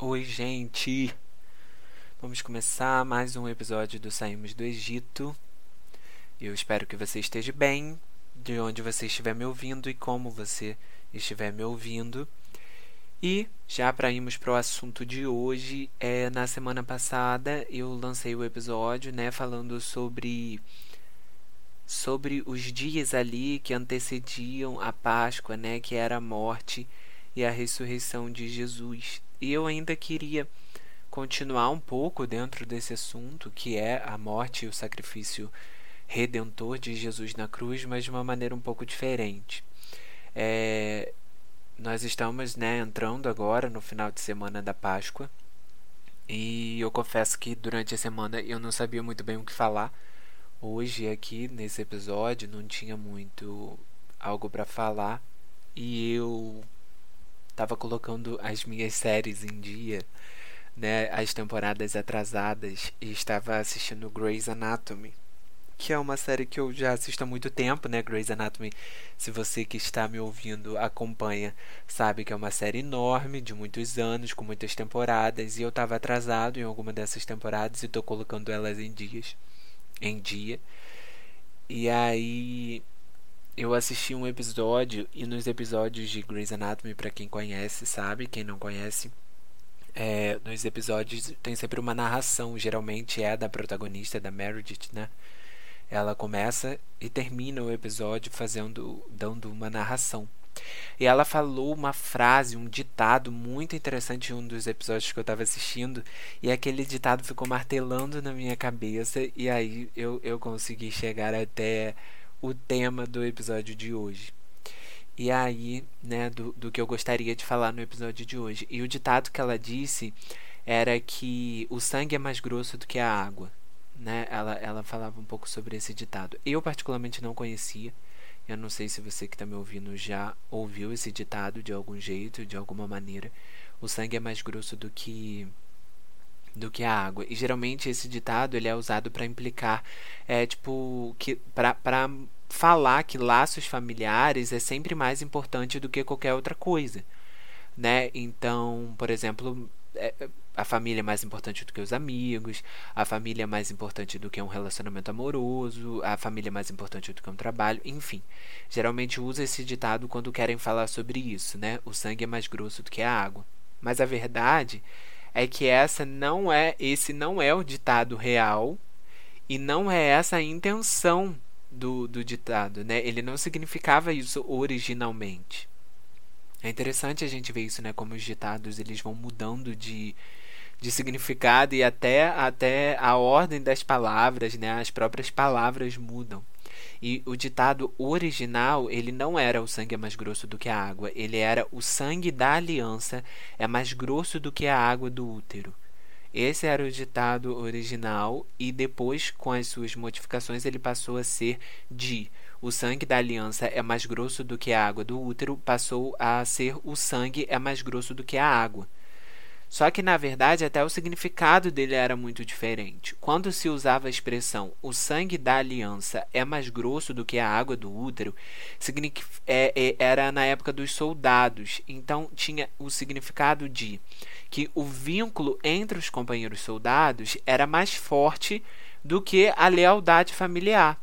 Oi, gente! Vamos começar mais um episódio do Saímos do Egito. Eu espero que você esteja bem, de onde você estiver me ouvindo e como você estiver me ouvindo. E já para irmos para o assunto de hoje, é, na semana passada eu lancei o episódio, né, falando sobre sobre os dias ali que antecediam a Páscoa, né, que era a morte e a ressurreição de Jesus. E eu ainda queria continuar um pouco dentro desse assunto, que é a morte e o sacrifício redentor de Jesus na cruz, mas de uma maneira um pouco diferente. É, nós estamos né, entrando agora no final de semana da Páscoa e eu confesso que durante a semana eu não sabia muito bem o que falar. Hoje, aqui nesse episódio, não tinha muito algo para falar e eu estava colocando as minhas séries em dia, né, as temporadas atrasadas, e estava assistindo Grey's Anatomy, que é uma série que eu já assisto há muito tempo, né, Grey's Anatomy. Se você que está me ouvindo acompanha, sabe que é uma série enorme, de muitos anos, com muitas temporadas, e eu estava atrasado em alguma dessas temporadas e estou colocando elas em dias, em dia. E aí eu assisti um episódio e nos episódios de Grey's Anatomy, para quem conhece, sabe, quem não conhece, é, nos episódios tem sempre uma narração, geralmente é da protagonista, da Meredith, né? Ela começa e termina o episódio fazendo, dando uma narração. E ela falou uma frase, um ditado muito interessante em um dos episódios que eu estava assistindo, e aquele ditado ficou martelando na minha cabeça, e aí eu, eu consegui chegar até o tema do episódio de hoje. E aí, né, do, do que eu gostaria de falar no episódio de hoje. E o ditado que ela disse era que o sangue é mais grosso do que a água. Né? Ela, ela falava um pouco sobre esse ditado. Eu, particularmente, não conhecia. Eu não sei se você que está me ouvindo já ouviu esse ditado de algum jeito, de alguma maneira. O sangue é mais grosso do que do que a água. E geralmente esse ditado ele é usado para implicar é tipo que para falar que laços familiares é sempre mais importante do que qualquer outra coisa, né? Então, por exemplo, é, a família é mais importante do que os amigos, a família é mais importante do que um relacionamento amoroso, a família é mais importante do que um trabalho, enfim. Geralmente usa esse ditado quando querem falar sobre isso, né? O sangue é mais grosso do que a água. Mas a verdade é que essa não é, esse não é o ditado real e não é essa a intenção do, do ditado, né? Ele não significava isso originalmente. É interessante a gente ver isso, né? Como os ditados eles vão mudando de, de significado e até, até a ordem das palavras, né? As próprias palavras mudam. E o ditado original, ele não era o sangue é mais grosso do que a água, ele era o sangue da aliança é mais grosso do que a água do útero. Esse era o ditado original e depois, com as suas modificações, ele passou a ser de o sangue da aliança é mais grosso do que a água do útero, passou a ser o sangue é mais grosso do que a água. Só que, na verdade, até o significado dele era muito diferente. Quando se usava a expressão o sangue da aliança é mais grosso do que a água do útero, é, é, era na época dos soldados. Então, tinha o significado de que o vínculo entre os companheiros soldados era mais forte do que a lealdade familiar.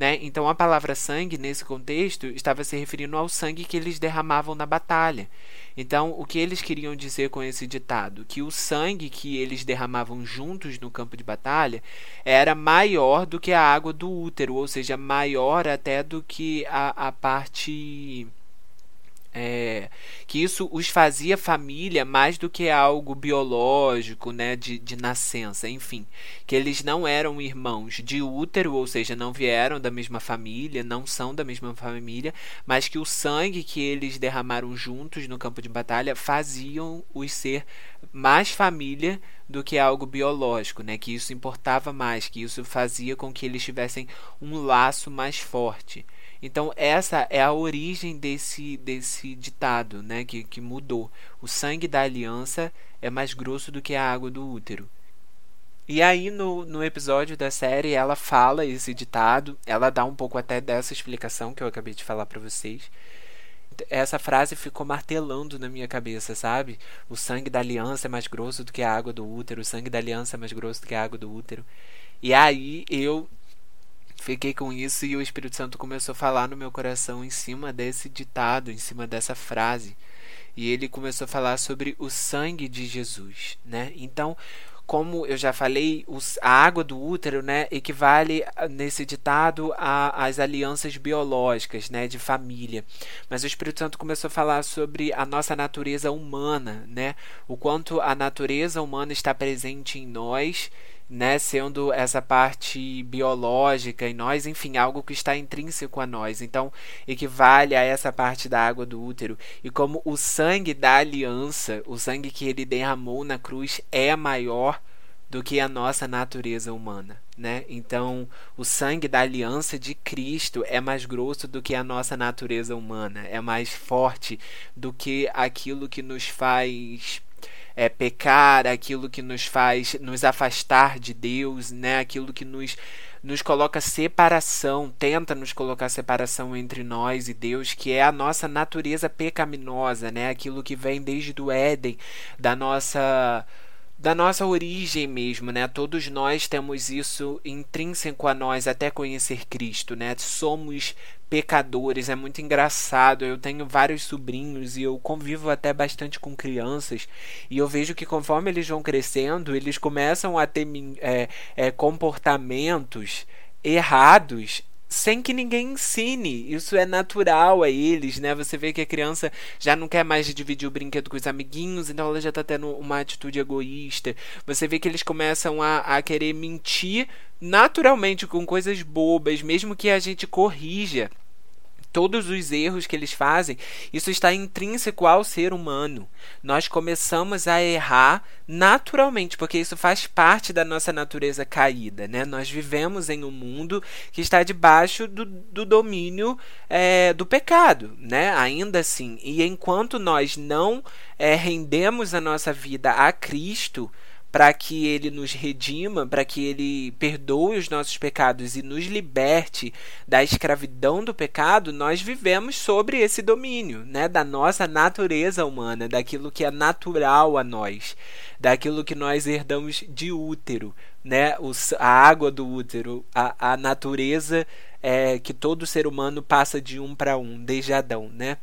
Né? Então, a palavra sangue, nesse contexto, estava se referindo ao sangue que eles derramavam na batalha. Então, o que eles queriam dizer com esse ditado? Que o sangue que eles derramavam juntos no campo de batalha era maior do que a água do útero, ou seja, maior até do que a, a parte é, que isso os fazia família mais do que algo biológico, né, de, de nascença, enfim, que eles não eram irmãos de útero, ou seja, não vieram da mesma família, não são da mesma família, mas que o sangue que eles derramaram juntos no campo de batalha faziam os ser mais família do que algo biológico, né, que isso importava mais, que isso fazia com que eles tivessem um laço mais forte. Então essa é a origem desse, desse ditado, né, que, que mudou. O sangue da aliança é mais grosso do que a água do útero. E aí no, no episódio da série ela fala esse ditado, ela dá um pouco até dessa explicação que eu acabei de falar para vocês. essa frase ficou martelando na minha cabeça, sabe? O sangue da aliança é mais grosso do que a água do útero, o sangue da aliança é mais grosso do que a água do útero. E aí eu fiquei com isso e o Espírito Santo começou a falar no meu coração em cima desse ditado, em cima dessa frase. E ele começou a falar sobre o sangue de Jesus, né? Então, como eu já falei, a água do útero né, equivale nesse ditado às alianças biológicas né, de família. Mas o Espírito Santo começou a falar sobre a nossa natureza humana, né, o quanto a natureza humana está presente em nós né, sendo essa parte biológica em nós, enfim, algo que está intrínseco a nós. Então, equivale a essa parte da água do útero. E como o sangue da aliança, o sangue que ele derramou na cruz é maior do que a nossa natureza humana, né? Então, o sangue da aliança de Cristo é mais grosso do que a nossa natureza humana, é mais forte do que aquilo que nos faz é, pecar, aquilo que nos faz nos afastar de Deus, né? aquilo que nos, nos coloca separação, tenta nos colocar separação entre nós e Deus, que é a nossa natureza pecaminosa, né? aquilo que vem desde o Éden, da nossa da nossa origem mesmo, né? Todos nós temos isso intrínseco a nós até conhecer Cristo, né? Somos pecadores, é muito engraçado. Eu tenho vários sobrinhos e eu convivo até bastante com crianças e eu vejo que conforme eles vão crescendo, eles começam a ter é, é, comportamentos errados sem que ninguém ensine. Isso é natural a eles, né? Você vê que a criança já não quer mais dividir o brinquedo com os amiguinhos, então ela já tá tendo uma atitude egoísta. Você vê que eles começam a, a querer mentir naturalmente com coisas bobas, mesmo que a gente corrija todos os erros que eles fazem, isso está intrínseco ao ser humano. Nós começamos a errar naturalmente, porque isso faz parte da nossa natureza caída. Né? Nós vivemos em um mundo que está debaixo do, do domínio é, do pecado, né? ainda assim. E enquanto nós não é, rendemos a nossa vida a Cristo, para que ele nos redima, para que ele perdoe os nossos pecados e nos liberte da escravidão do pecado, nós vivemos sobre esse domínio, né, da nossa natureza humana, daquilo que é natural a nós, daquilo que nós herdamos de útero, né, a água do útero, a, a natureza é, que todo ser humano passa de um para um, desde Adão, né?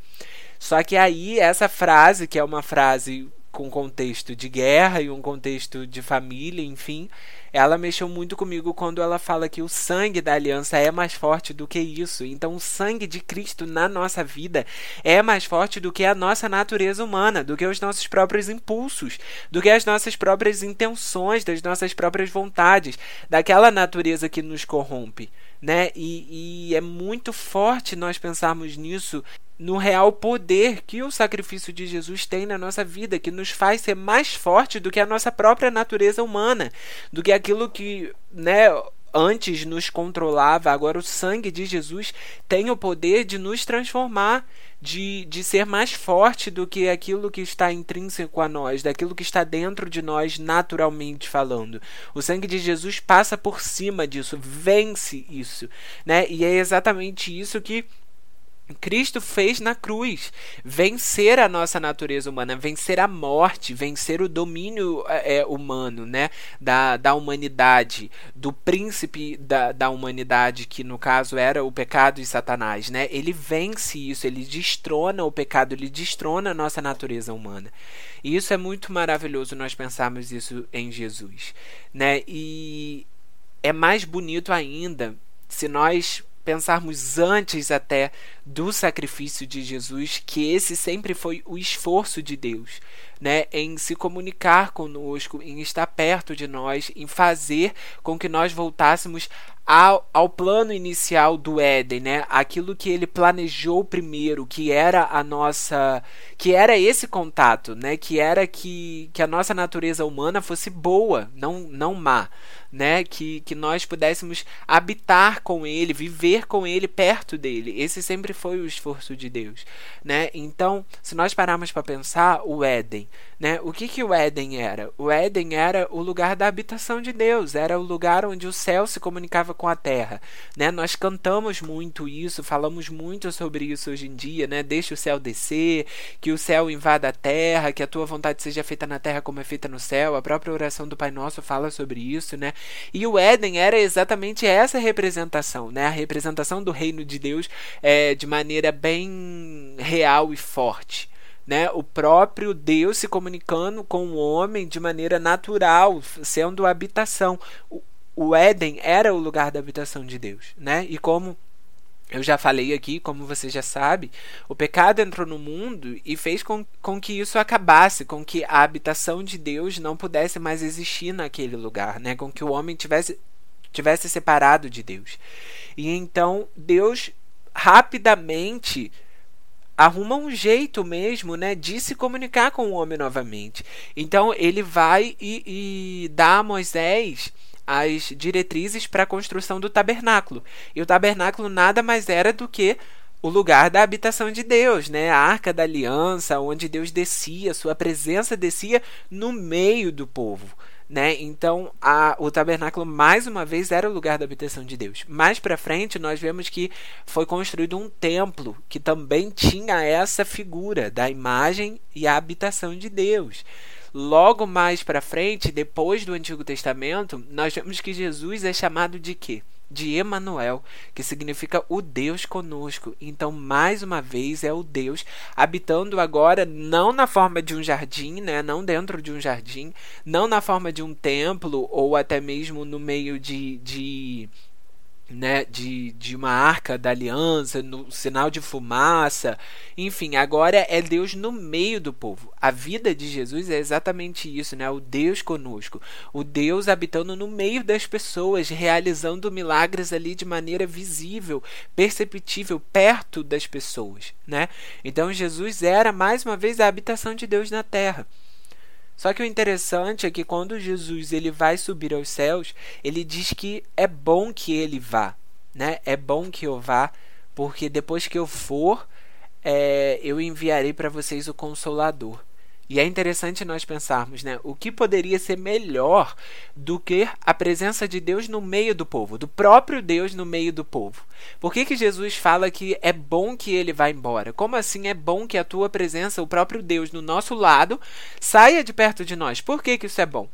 Só que aí essa frase, que é uma frase com contexto de guerra e um contexto de família, enfim, ela mexeu muito comigo quando ela fala que o sangue da aliança é mais forte do que isso. Então, o sangue de Cristo na nossa vida é mais forte do que a nossa natureza humana, do que os nossos próprios impulsos, do que as nossas próprias intenções, das nossas próprias vontades, daquela natureza que nos corrompe. Né? E, e é muito forte nós pensarmos nisso no real poder que o sacrifício de Jesus tem na nossa vida, que nos faz ser mais forte do que a nossa própria natureza humana, do que aquilo que, né, antes nos controlava, agora o sangue de Jesus tem o poder de nos transformar, de, de ser mais forte do que aquilo que está intrínseco a nós, daquilo que está dentro de nós naturalmente falando. O sangue de Jesus passa por cima disso, vence isso, né? E é exatamente isso que Cristo fez na cruz vencer a nossa natureza humana, vencer a morte, vencer o domínio é, é, humano, né, da, da humanidade, do príncipe da, da humanidade, que no caso era o pecado e Satanás, né? Ele vence isso, ele destrona o pecado, ele destrona a nossa natureza humana. E isso é muito maravilhoso nós pensarmos isso em Jesus, né? E é mais bonito ainda se nós pensarmos antes até do sacrifício de Jesus, que esse sempre foi o esforço de Deus, né, em se comunicar conosco, em estar perto de nós, em fazer com que nós voltássemos ao, ao plano inicial do Éden, né? Aquilo que ele planejou primeiro, que era a nossa, que era esse contato, né? Que era que, que a nossa natureza humana fosse boa, não não má, né? Que que nós pudéssemos habitar com ele, viver com ele, perto dele. Esse sempre foi o esforço de Deus, né? Então, se nós pararmos para pensar, o Éden Né? O que, que o Éden era? O Éden era o lugar da habitação de Deus, era o lugar onde o céu se comunicava com a terra. Né? Nós cantamos muito isso, falamos muito sobre isso hoje em dia, né? Deixa o céu descer, que o céu invada a terra, que a tua vontade seja feita na terra como é feita no céu. A própria oração do Pai Nosso fala sobre isso, né? E o Éden era exatamente essa representação, né? A representação do reino de Deus é, de maneira bem real e forte né? O próprio Deus se comunicando com o homem de maneira natural, sendo a habitação. O, o Éden era o lugar da habitação de Deus, né? E como eu já falei aqui, como você já sabe, o pecado entrou no mundo e fez com, com que isso acabasse, com que a habitação de Deus não pudesse mais existir naquele lugar, né? com que o homem tivesse, tivesse separado de Deus. E então Deus rapidamente arruma um jeito mesmo, né, de se comunicar com o homem novamente. Então ele vai e, e dá a Moisés as diretrizes para a construção do tabernáculo. E o tabernáculo nada mais era do que o lugar da habitação de Deus, né? A arca da aliança, onde Deus descia, sua presença descia no meio do povo. Né? Então, a, o tabernáculo mais uma vez era o lugar da habitação de Deus. Mais para frente, nós vemos que foi construído um templo que também tinha essa figura da imagem e a habitação de Deus. Logo mais para frente, depois do Antigo Testamento, nós vemos que Jesus é chamado de quê? De Emanuel, que significa o Deus conosco. Então, mais uma vez, é o Deus habitando agora não na forma de um jardim, né? não dentro de um jardim, não na forma de um templo ou até mesmo no meio de, de né, de, de uma arca da aliança, no sinal de fumaça, enfim, agora é Deus no meio do povo. A vida de Jesus é exatamente isso, né? O Deus conosco, o Deus habitando no meio das pessoas, realizando milagres ali de maneira visível, perceptível, perto das pessoas, né? Então Jesus era mais uma vez a habitação de Deus na terra. Só que o interessante é que quando Jesus ele vai subir aos céus, ele diz que é bom que ele vá, né? É bom que eu vá, porque depois que eu for, é, eu enviarei para vocês o Consolador. E é interessante nós pensarmos, né? O que poderia ser melhor do que a presença de Deus no meio do povo, do próprio Deus no meio do povo? Por que, que Jesus fala que é bom que ele vá embora? Como assim é bom que a tua presença, o próprio Deus no nosso lado, saia de perto de nós? Por que, que isso é bom?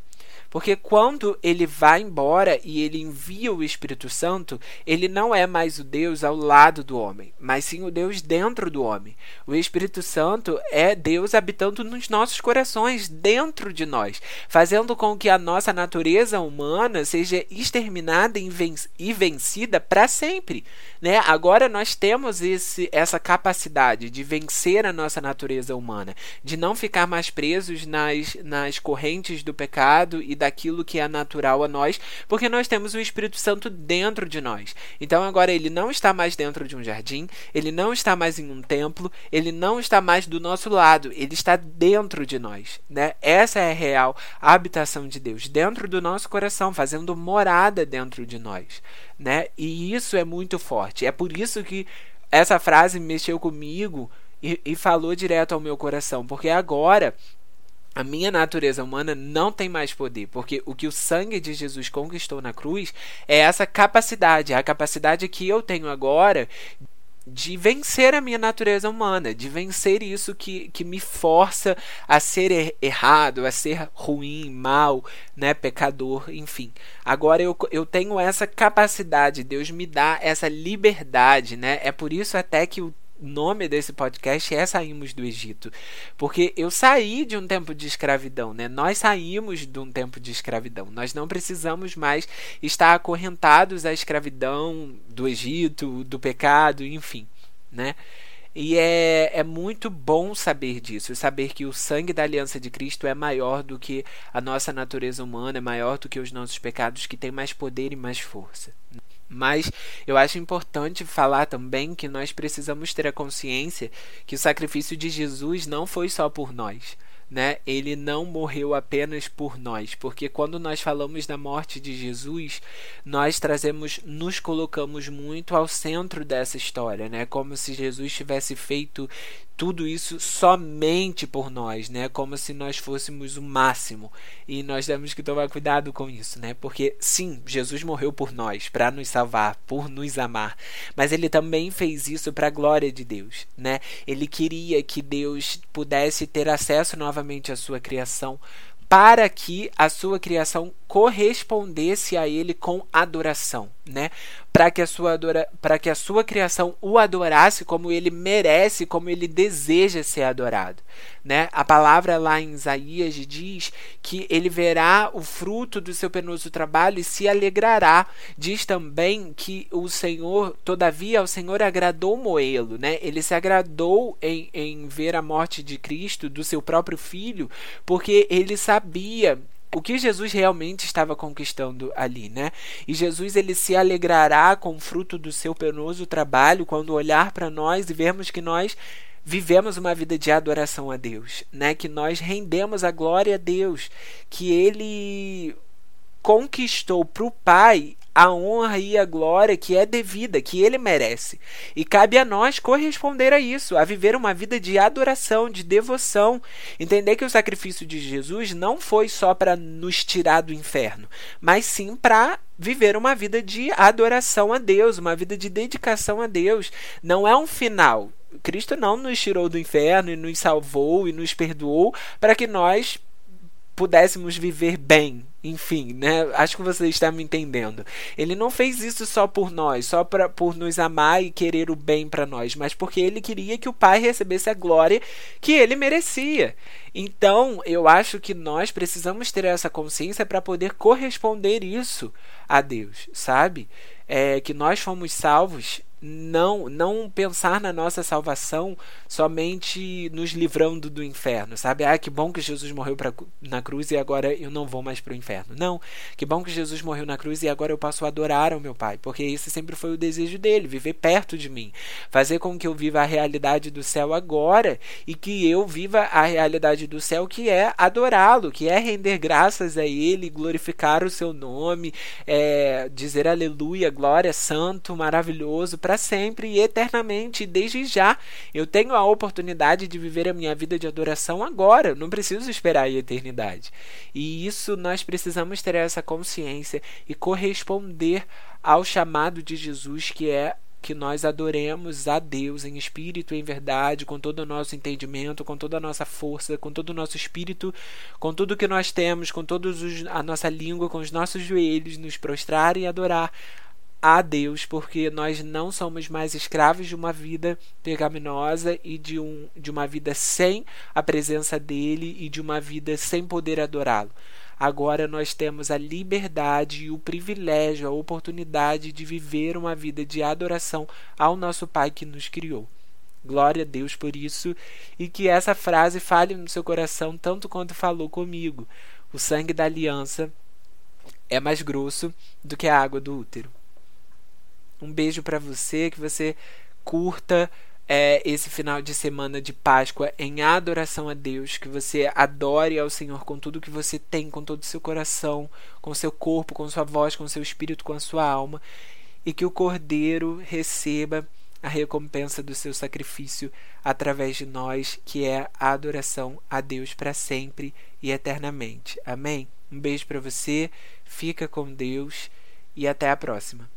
Porque quando ele vai embora e ele envia o Espírito Santo, ele não é mais o Deus ao lado do homem, mas sim o Deus dentro do homem. O Espírito Santo é Deus habitando nos nossos corações, dentro de nós, fazendo com que a nossa natureza humana seja exterminada e vencida para sempre. Né? Agora nós temos esse, essa capacidade de vencer a nossa natureza humana, de não ficar mais presos nas, nas correntes do pecado e da daquilo que é natural a nós, porque nós temos o Espírito Santo dentro de nós. Então agora ele não está mais dentro de um jardim, ele não está mais em um templo, ele não está mais do nosso lado, ele está dentro de nós, né? Essa é a real habitação de Deus, dentro do nosso coração, fazendo morada dentro de nós, né? E isso é muito forte. É por isso que essa frase mexeu comigo e, e falou direto ao meu coração, porque agora a minha natureza humana não tem mais poder, porque o que o sangue de Jesus conquistou na cruz é essa capacidade, a capacidade que eu tenho agora de vencer a minha natureza humana, de vencer isso que, que me força a ser er errado, a ser ruim, mal, né, pecador, enfim. Agora eu, eu tenho essa capacidade, Deus me dá essa liberdade, né? É por isso até que o nome desse podcast é Saímos do Egito. Porque eu saí de um tempo de escravidão, né? Nós saímos de um tempo de escravidão. Nós não precisamos mais estar acorrentados à escravidão do Egito, do pecado, enfim, né? E é, é muito bom saber disso, saber que o sangue da aliança de Cristo é maior do que a nossa natureza humana, é maior do que os nossos pecados, que tem mais poder e mais força. Mas eu acho importante falar também que nós precisamos ter a consciência que o sacrifício de Jesus não foi só por nós. Né? Ele não morreu apenas por nós, porque quando nós falamos da morte de Jesus, nós trazemos, nos colocamos muito ao centro dessa história, né? Como se Jesus tivesse feito tudo isso somente por nós, né? Como se nós fôssemos o máximo. E nós temos que tomar cuidado com isso, né? Porque sim, Jesus morreu por nós, para nos salvar, por nos amar, mas ele também fez isso para a glória de Deus, né? Ele queria que Deus pudesse ter acesso novamente à sua criação, para que a sua criação correspondesse a ele com adoração, né? Para que a sua adora, para que a sua criação o adorasse como ele merece, como ele deseja ser adorado, né? A palavra lá em Isaías diz que ele verá o fruto do seu penoso trabalho e se alegrará. Diz também que o Senhor, todavia, o Senhor agradou Moelo, né? Ele se agradou em, em ver a morte de Cristo, do seu próprio filho, porque ele sabia o que Jesus realmente estava conquistando ali, né? E Jesus ele se alegrará com o fruto do seu penoso trabalho quando olhar para nós e vermos que nós vivemos uma vida de adoração a Deus, né? Que nós rendemos a glória a Deus, que ele conquistou para o Pai a honra e a glória que é devida, que ele merece. E cabe a nós corresponder a isso, a viver uma vida de adoração, de devoção. Entender que o sacrifício de Jesus não foi só para nos tirar do inferno, mas sim para viver uma vida de adoração a Deus, uma vida de dedicação a Deus. Não é um final. Cristo não nos tirou do inferno e nos salvou e nos perdoou para que nós pudéssemos viver bem, enfim, né? Acho que você está me entendendo. Ele não fez isso só por nós, só pra, por nos amar e querer o bem para nós, mas porque ele queria que o Pai recebesse a glória que ele merecia. Então, eu acho que nós precisamos ter essa consciência para poder corresponder isso a Deus, sabe? É, que nós fomos salvos não não pensar na nossa salvação somente nos livrando do inferno, sabe? Ah, que bom que Jesus morreu pra, na cruz e agora eu não vou mais para o inferno. Não, que bom que Jesus morreu na cruz e agora eu posso adorar ao meu Pai, porque esse sempre foi o desejo dele, viver perto de mim, fazer com que eu viva a realidade do céu agora e que eu viva a realidade do céu que é adorá-lo, que é render graças a ele, glorificar o seu nome, é, dizer aleluia, glória, santo, maravilhoso para para sempre e eternamente, desde já. Eu tenho a oportunidade de viver a minha vida de adoração agora, não preciso esperar a eternidade. E isso nós precisamos ter essa consciência e corresponder ao chamado de Jesus, que é que nós adoremos a Deus em espírito e em verdade, com todo o nosso entendimento, com toda a nossa força, com todo o nosso espírito, com tudo que nós temos, com toda a nossa língua, com os nossos joelhos, nos prostrar e adorar a Deus, porque nós não somos mais escravos de uma vida pecaminosa e de, um, de uma vida sem a presença dele e de uma vida sem poder adorá-lo. Agora nós temos a liberdade e o privilégio, a oportunidade de viver uma vida de adoração ao nosso Pai que nos criou. Glória a Deus por isso e que essa frase fale no seu coração tanto quanto falou comigo. O sangue da aliança é mais grosso do que a água do útero. Um beijo para você, que você curta é, esse final de semana de Páscoa em adoração a Deus, que você adore ao Senhor com tudo que você tem, com todo o seu coração, com seu corpo, com sua voz, com seu espírito, com a sua alma, e que o Cordeiro receba a recompensa do seu sacrifício através de nós, que é a adoração a Deus para sempre e eternamente. Amém? Um beijo para você, fica com Deus e até a próxima.